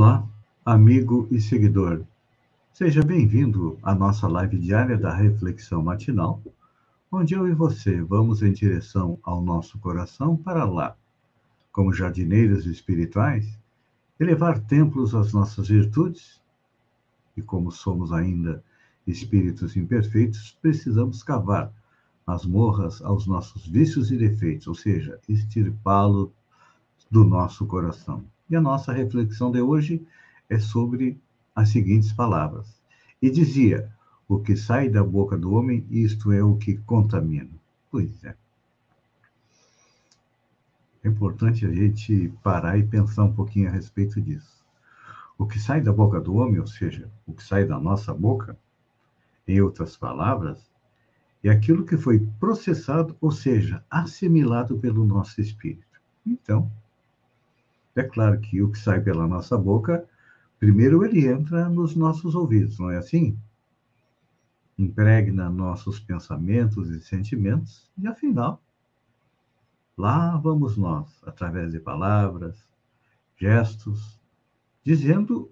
Olá, amigo e seguidor. Seja bem-vindo à nossa live diária da Reflexão Matinal, onde eu e você vamos em direção ao nosso coração para lá, como jardineiros espirituais, elevar templos às nossas virtudes. E como somos ainda espíritos imperfeitos, precisamos cavar masmorras aos nossos vícios e defeitos, ou seja, extirpá-lo do nosso coração. E a nossa reflexão de hoje é sobre as seguintes palavras. E dizia: O que sai da boca do homem, isto é o que contamina. Pois é. É importante a gente parar e pensar um pouquinho a respeito disso. O que sai da boca do homem, ou seja, o que sai da nossa boca, em outras palavras, é aquilo que foi processado, ou seja, assimilado pelo nosso espírito. Então, é claro que o que sai pela nossa boca, primeiro ele entra nos nossos ouvidos, não é assim? Impregna nossos pensamentos e sentimentos, e afinal, lá vamos nós, através de palavras, gestos, dizendo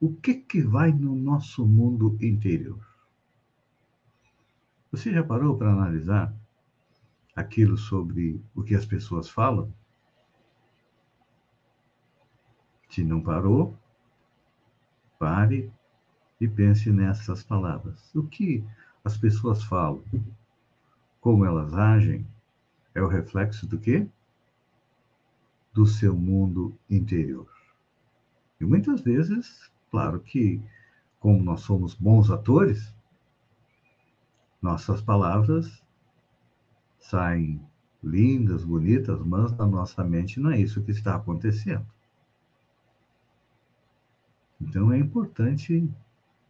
o que, que vai no nosso mundo interior. Você já parou para analisar aquilo sobre o que as pessoas falam? Se não parou, pare e pense nessas palavras. O que as pessoas falam, como elas agem, é o reflexo do quê? Do seu mundo interior. E muitas vezes, claro que, como nós somos bons atores, nossas palavras saem lindas, bonitas, mas na nossa mente não é isso que está acontecendo. Então é importante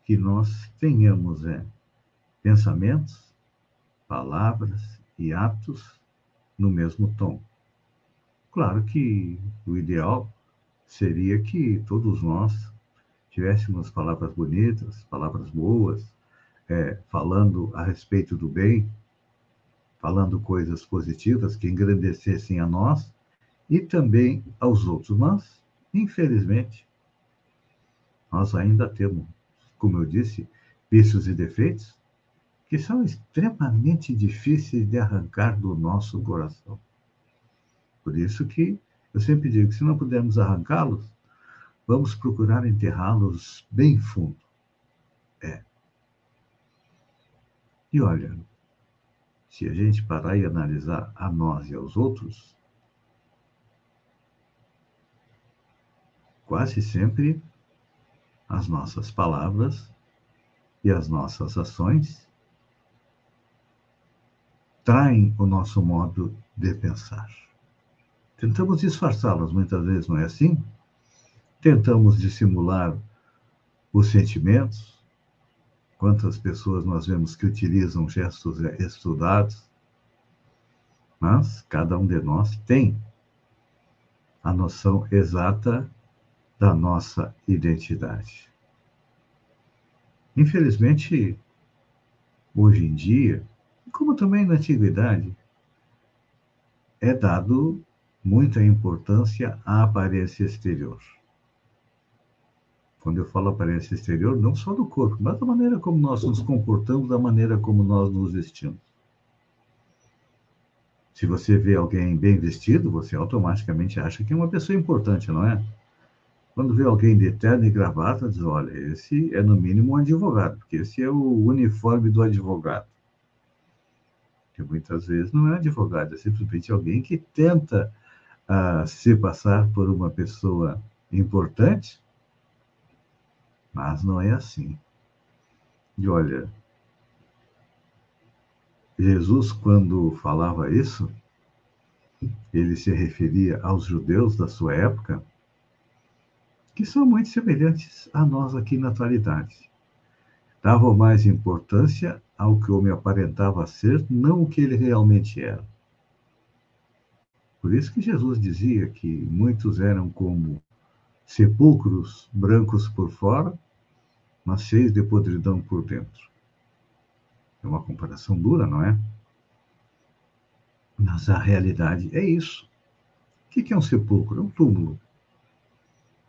que nós tenhamos é, pensamentos, palavras e atos no mesmo tom. Claro que o ideal seria que todos nós tivéssemos palavras bonitas, palavras boas, é, falando a respeito do bem, falando coisas positivas que engrandecessem a nós e também aos outros. Mas, infelizmente, nós ainda temos, como eu disse, vícios e defeitos que são extremamente difíceis de arrancar do nosso coração. Por isso que eu sempre digo que se não pudermos arrancá-los, vamos procurar enterrá-los bem fundo. É. E olha, se a gente parar e analisar a nós e aos outros, quase sempre as nossas palavras e as nossas ações traem o nosso modo de pensar. Tentamos disfarçá-las muitas vezes, não é assim? Tentamos dissimular os sentimentos. Quantas pessoas nós vemos que utilizam gestos estudados? Mas cada um de nós tem a noção exata da nossa identidade. Infelizmente, hoje em dia, como também na antiguidade, é dado muita importância à aparência exterior. Quando eu falo aparência exterior, não só do corpo, mas da maneira como nós nos comportamos, da maneira como nós nos vestimos. Se você vê alguém bem vestido, você automaticamente acha que é uma pessoa importante, não é? Quando vê alguém de terno e gravata, diz: olha, esse é no mínimo um advogado, porque esse é o uniforme do advogado. Que muitas vezes não é advogado, é simplesmente alguém que tenta uh, se passar por uma pessoa importante, mas não é assim. E olha, Jesus, quando falava isso, ele se referia aos judeus da sua época, que são muito semelhantes a nós aqui na atualidade. Davam mais importância ao que o homem aparentava ser, não o que ele realmente era. Por isso que Jesus dizia que muitos eram como sepulcros brancos por fora, mas cheios de podridão por dentro. É uma comparação dura, não é? Mas a realidade é isso. O que é um sepulcro? É um túmulo.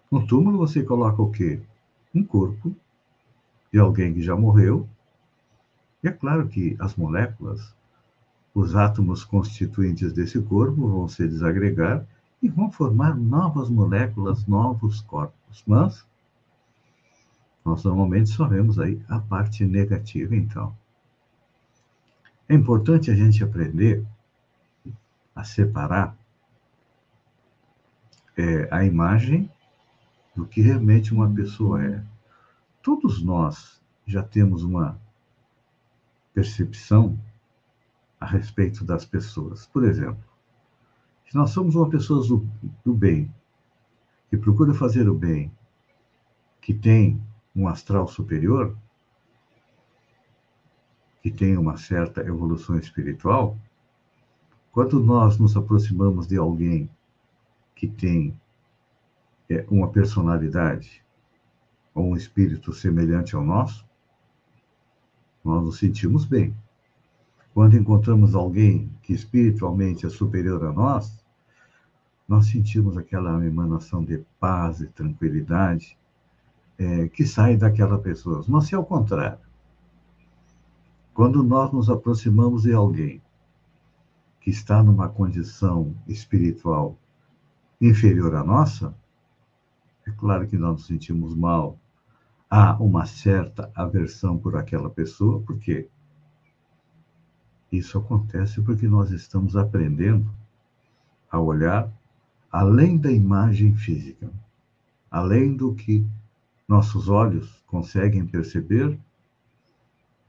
No túmulo você coloca o quê? Um corpo de alguém que já morreu. E é claro que as moléculas, os átomos constituintes desse corpo vão se desagregar e vão formar novas moléculas, novos corpos. Mas nós normalmente só vemos aí a parte negativa, então. É importante a gente aprender a separar é, a imagem do que realmente uma pessoa é. Todos nós já temos uma percepção a respeito das pessoas. Por exemplo, se nós somos uma pessoa do, do bem, que procura fazer o bem, que tem um astral superior, que tem uma certa evolução espiritual, quando nós nos aproximamos de alguém que tem uma personalidade ou um espírito semelhante ao nosso, nós nos sentimos bem. Quando encontramos alguém que espiritualmente é superior a nós, nós sentimos aquela emanação de paz e tranquilidade é, que sai daquela pessoa. Mas se ao contrário, quando nós nos aproximamos de alguém que está numa condição espiritual inferior à nossa, é claro que nós nos sentimos mal. Há uma certa aversão por aquela pessoa, por quê? Isso acontece porque nós estamos aprendendo a olhar além da imagem física, além do que nossos olhos conseguem perceber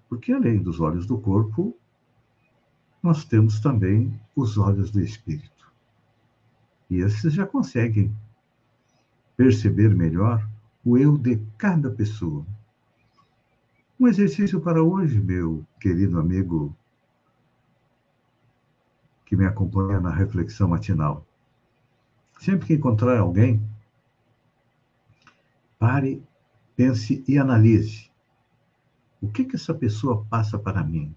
porque além dos olhos do corpo, nós temos também os olhos do espírito. E esses já conseguem perceber melhor o eu de cada pessoa. Um exercício para hoje, meu querido amigo que me acompanha na reflexão matinal. Sempre que encontrar alguém, pare, pense e analise o que, que essa pessoa passa para mim?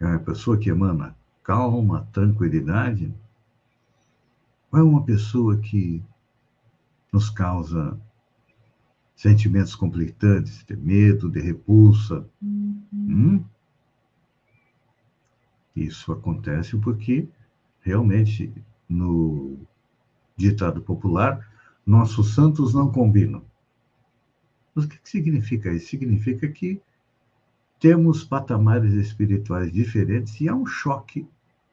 É uma pessoa que emana calma, tranquilidade? Ou é uma pessoa que nos causa sentimentos conflitantes, de medo, de repulsa? Uhum. Hum? Isso acontece porque realmente no ditado popular, nossos santos não combinam. Mas o que significa isso? Significa que temos patamares espirituais diferentes e há um choque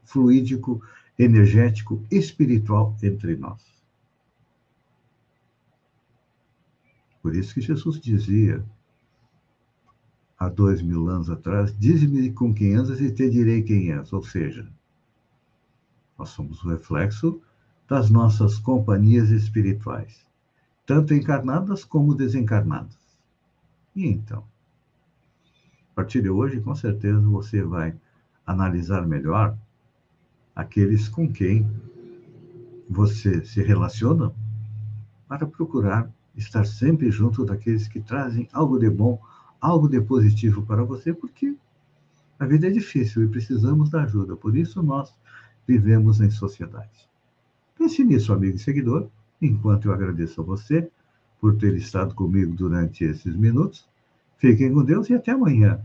fluídico, energético, espiritual entre nós. Por isso que Jesus dizia, há dois mil anos atrás, diz-me com quem andas e te direi quem és. Ou seja, nós somos o reflexo das nossas companhias espirituais tanto encarnadas como desencarnadas. E então? A partir de hoje, com certeza, você vai analisar melhor aqueles com quem você se relaciona para procurar estar sempre junto daqueles que trazem algo de bom, algo de positivo para você, porque a vida é difícil e precisamos da ajuda. Por isso nós vivemos em sociedade. Pense nisso, amigo e seguidor enquanto eu agradeço a você por ter estado comigo durante esses minutos. Fiquem com Deus e até amanhã,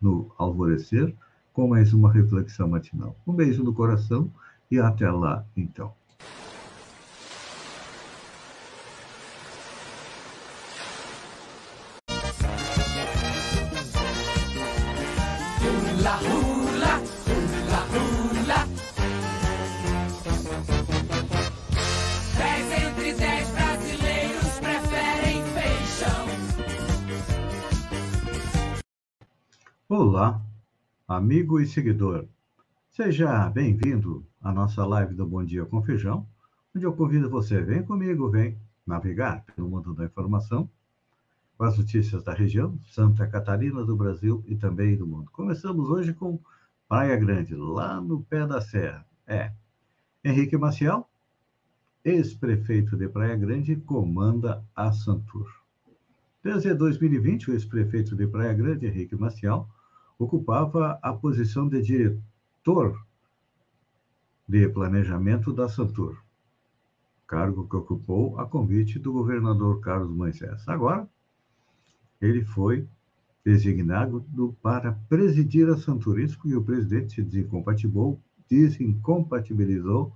no alvorecer, com mais uma reflexão matinal. Um beijo no coração e até lá, então. Olá, amigo e seguidor. Seja bem-vindo à nossa live do Bom Dia com Feijão, onde eu convido você, vem comigo, vem navegar pelo mundo da informação, com as notícias da região, Santa Catarina, do Brasil e também do mundo. Começamos hoje com Praia Grande, lá no pé da serra. É, Henrique Maciel, ex-prefeito de Praia Grande, comanda a Santur. Desde 2020, o ex-prefeito de Praia Grande, Henrique Maciel, ocupava a posição de diretor de planejamento da Santur, cargo que ocupou a convite do governador Carlos Moisés. Agora, ele foi designado para presidir a Santurisco e o presidente se desincompatibilizou, desincompatibilizou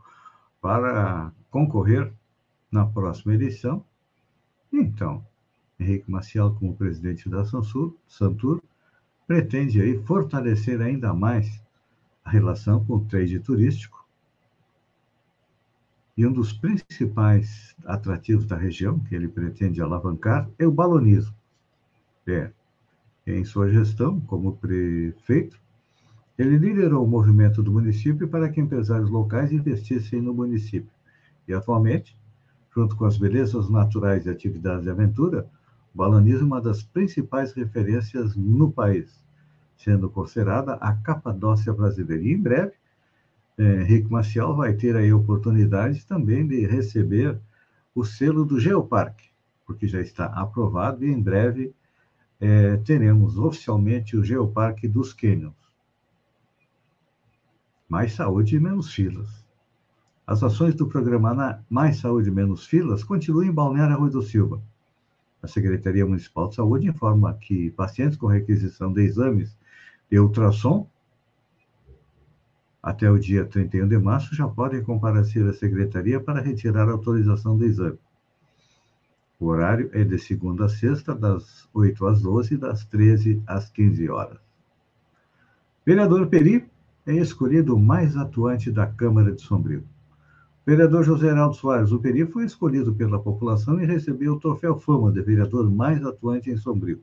para concorrer na próxima eleição. Então, Henrique Maciel, como presidente da Santur, Santur pretende aí fortalecer ainda mais a relação com o trade turístico. E um dos principais atrativos da região, que ele pretende alavancar, é o balonismo. É, em sua gestão como prefeito, ele liderou o movimento do município para que empresários locais investissem no município. E atualmente, junto com as belezas naturais e atividades de aventura, balonismo é uma das principais referências no país sendo considerada a Capadócia brasileira. E em breve, é, Henrique Maciel vai ter aí a oportunidade também de receber o selo do Geoparque, porque já está aprovado e em breve é, teremos oficialmente o Geoparque dos Cânions. Mais saúde e menos filas. As ações do programa Mais Saúde Menos Filas continuam em Balneário Rui do Silva. A Secretaria Municipal de Saúde informa que pacientes com requisição de exames e ultrassom, até o dia 31 de março, já podem comparecer à secretaria para retirar a autorização do exame. O horário é de segunda a sexta, das 8 às 12 e das 13 às 15 horas. Vereador Peri é escolhido o mais atuante da Câmara de Sombrio. Vereador José Heraldo Soares, o Peri, foi escolhido pela população e recebeu o troféu Fama de vereador mais atuante em Sombrio.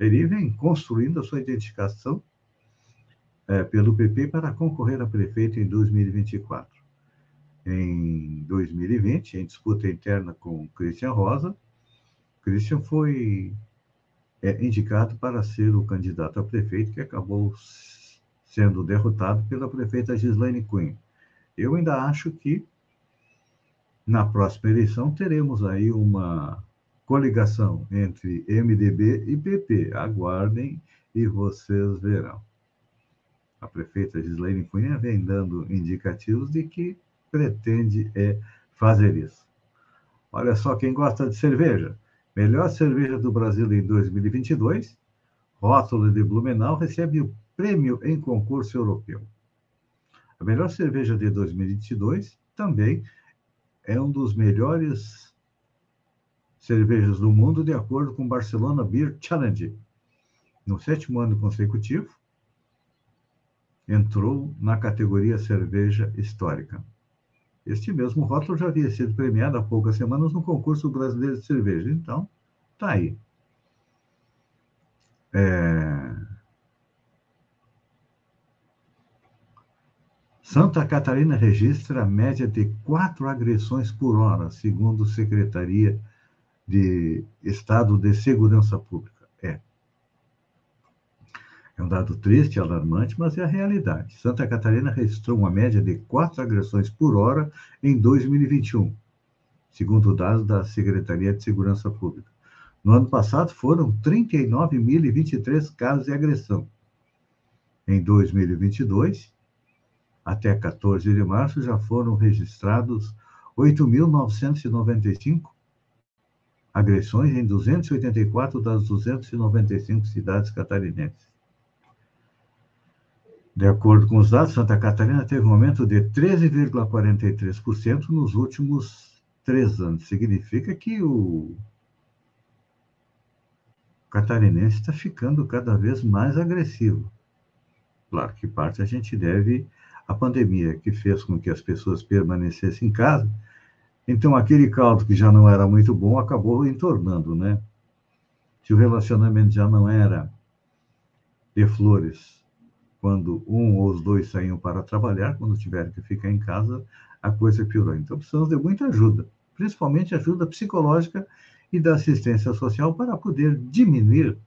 Ele vem construindo a sua identificação é, pelo PP para concorrer a prefeito em 2024. Em 2020, em disputa interna com Christian Rosa, Christian foi é, indicado para ser o candidato a prefeito, que acabou sendo derrotado pela prefeita Gislaine Cunha. Eu ainda acho que na próxima eleição teremos aí uma coligação entre MDB e PP. Aguardem e vocês verão. A prefeita Gislaine Cunha vem dando indicativos de que pretende é, fazer isso. Olha só quem gosta de cerveja. Melhor cerveja do Brasil em 2022, rótulo de Blumenau recebe o prêmio em concurso europeu. A melhor cerveja de 2022 também é um dos melhores cervejas do mundo, de acordo com o Barcelona Beer Challenge. No sétimo ano consecutivo, entrou na categoria cerveja histórica. Este mesmo rótulo já havia sido premiado há poucas semanas no concurso brasileiro de cerveja. Então, tá aí. É... Santa Catarina registra a média de quatro agressões por hora, segundo Secretaria de estado de segurança pública. É. É um dado triste, alarmante, mas é a realidade. Santa Catarina registrou uma média de quatro agressões por hora em 2021, segundo dados da Secretaria de Segurança Pública. No ano passado, foram 39.023 casos de agressão. Em 2022, até 14 de março, já foram registrados 8.995 agressões em 284 das 295 cidades catarinenses. De acordo com os dados, Santa Catarina teve um aumento de 13,43% nos últimos três anos. Significa que o catarinense está ficando cada vez mais agressivo. Claro que parte a gente deve à pandemia, que fez com que as pessoas permanecessem em casa então, aquele caldo que já não era muito bom acabou entornando, né? Se o relacionamento já não era de flores, quando um ou os dois saíam para trabalhar, quando tiveram que ficar em casa, a coisa piorou. Então, precisamos de muita ajuda, principalmente ajuda psicológica e da assistência social para poder diminuir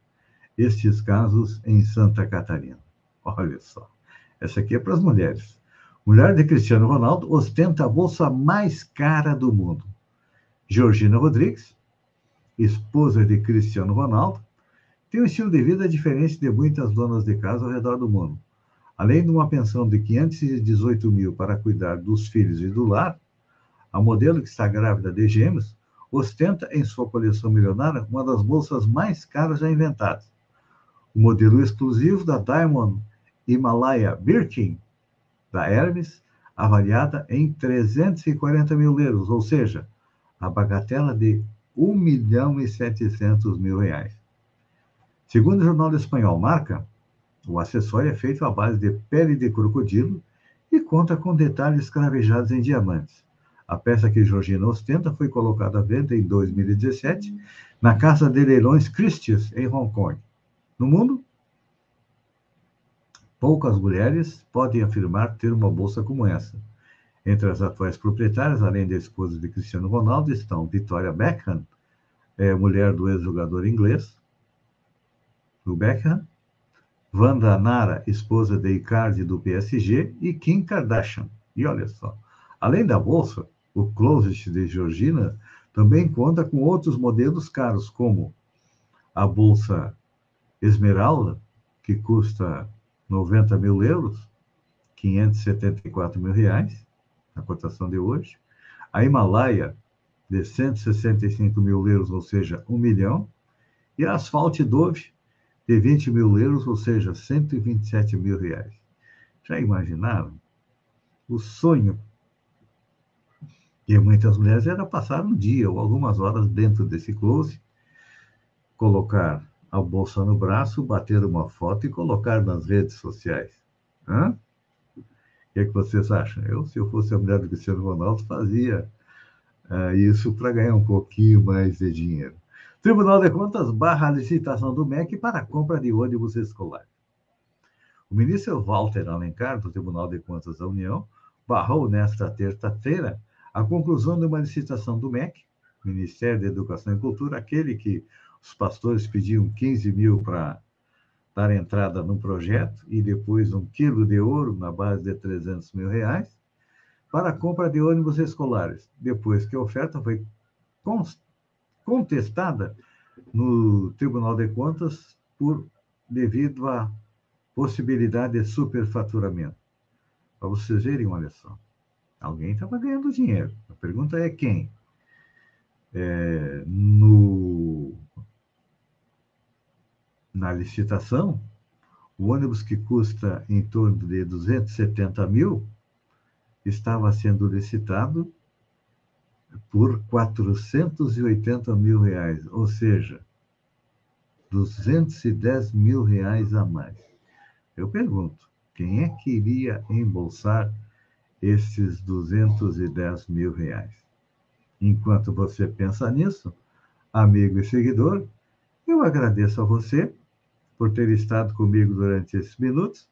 estes casos em Santa Catarina. Olha só, essa aqui é para as mulheres. Mulher de Cristiano Ronaldo ostenta a bolsa mais cara do mundo. Georgina Rodrigues, esposa de Cristiano Ronaldo, tem um estilo de vida diferente de muitas donas de casa ao redor do mundo. Além de uma pensão de 518 mil para cuidar dos filhos e do lar, a modelo que está grávida de gêmeos ostenta em sua coleção milionária uma das bolsas mais caras já inventadas. O modelo exclusivo da Diamond Himalaya Birkin, da Hermes, avaliada em 340 mil euros, ou seja, a bagatela de 1 milhão e 700 mil reais. Segundo o jornal espanhol Marca, o acessório é feito à base de pele de crocodilo e conta com detalhes cravejados em diamantes. A peça que Georgina ostenta foi colocada à venda em 2017 na Casa de Leilões Christie's, em Hong Kong. No mundo, poucas mulheres podem afirmar ter uma bolsa como essa. Entre as atuais proprietárias, além da esposa de Cristiano Ronaldo, estão Victoria Beckham, é, mulher do ex-jogador inglês, do Beckham, Wanda Nara, esposa de Icardi do PSG, e Kim Kardashian. E olha só, além da bolsa, o closet de Georgina também conta com outros modelos caros, como a bolsa Esmeralda, que custa 90 mil euros, 574 mil reais, na cotação de hoje. A Himalaia, de 165 mil euros, ou seja, 1 milhão. E a Asphalt Dove, de 20 mil euros, ou seja, 127 mil reais. Já imaginaram? O sonho de muitas mulheres era passar um dia ou algumas horas dentro desse close, colocar a bolsa no braço, bater uma foto e colocar nas redes sociais. Hã? O que, é que vocês acham? Eu, se eu fosse a mulher do Cristiano Ronaldo, fazia uh, isso para ganhar um pouquinho mais de dinheiro. Tribunal de Contas barra a licitação do MEC para a compra de ônibus escolar. O ministro Walter Alencar, do Tribunal de Contas da União, barrou nesta terça-feira a conclusão de uma licitação do MEC, Ministério da Educação e Cultura, aquele que os pastores pediam 15 mil para dar entrada no projeto e depois um quilo de ouro na base de 300 mil reais para a compra de ônibus escolares, depois que a oferta foi contestada no Tribunal de Contas por devido à possibilidade de superfaturamento. Para vocês verem, olha só. Alguém estava ganhando dinheiro. A pergunta é quem? É, no, na licitação, o ônibus que custa em torno de 270 mil estava sendo licitado por 480 mil reais, ou seja, 210 mil reais a mais. Eu pergunto, quem é que iria embolsar esses 210 mil reais. Enquanto você pensa nisso, amigo e seguidor, eu agradeço a você por ter estado comigo durante esses minutos.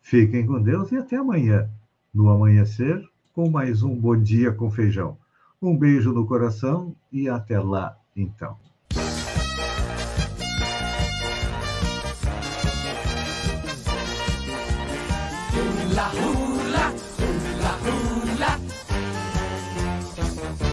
Fiquem com Deus e até amanhã, no amanhecer, com mais um Bom Dia com Feijão. Um beijo no coração e até lá, então. La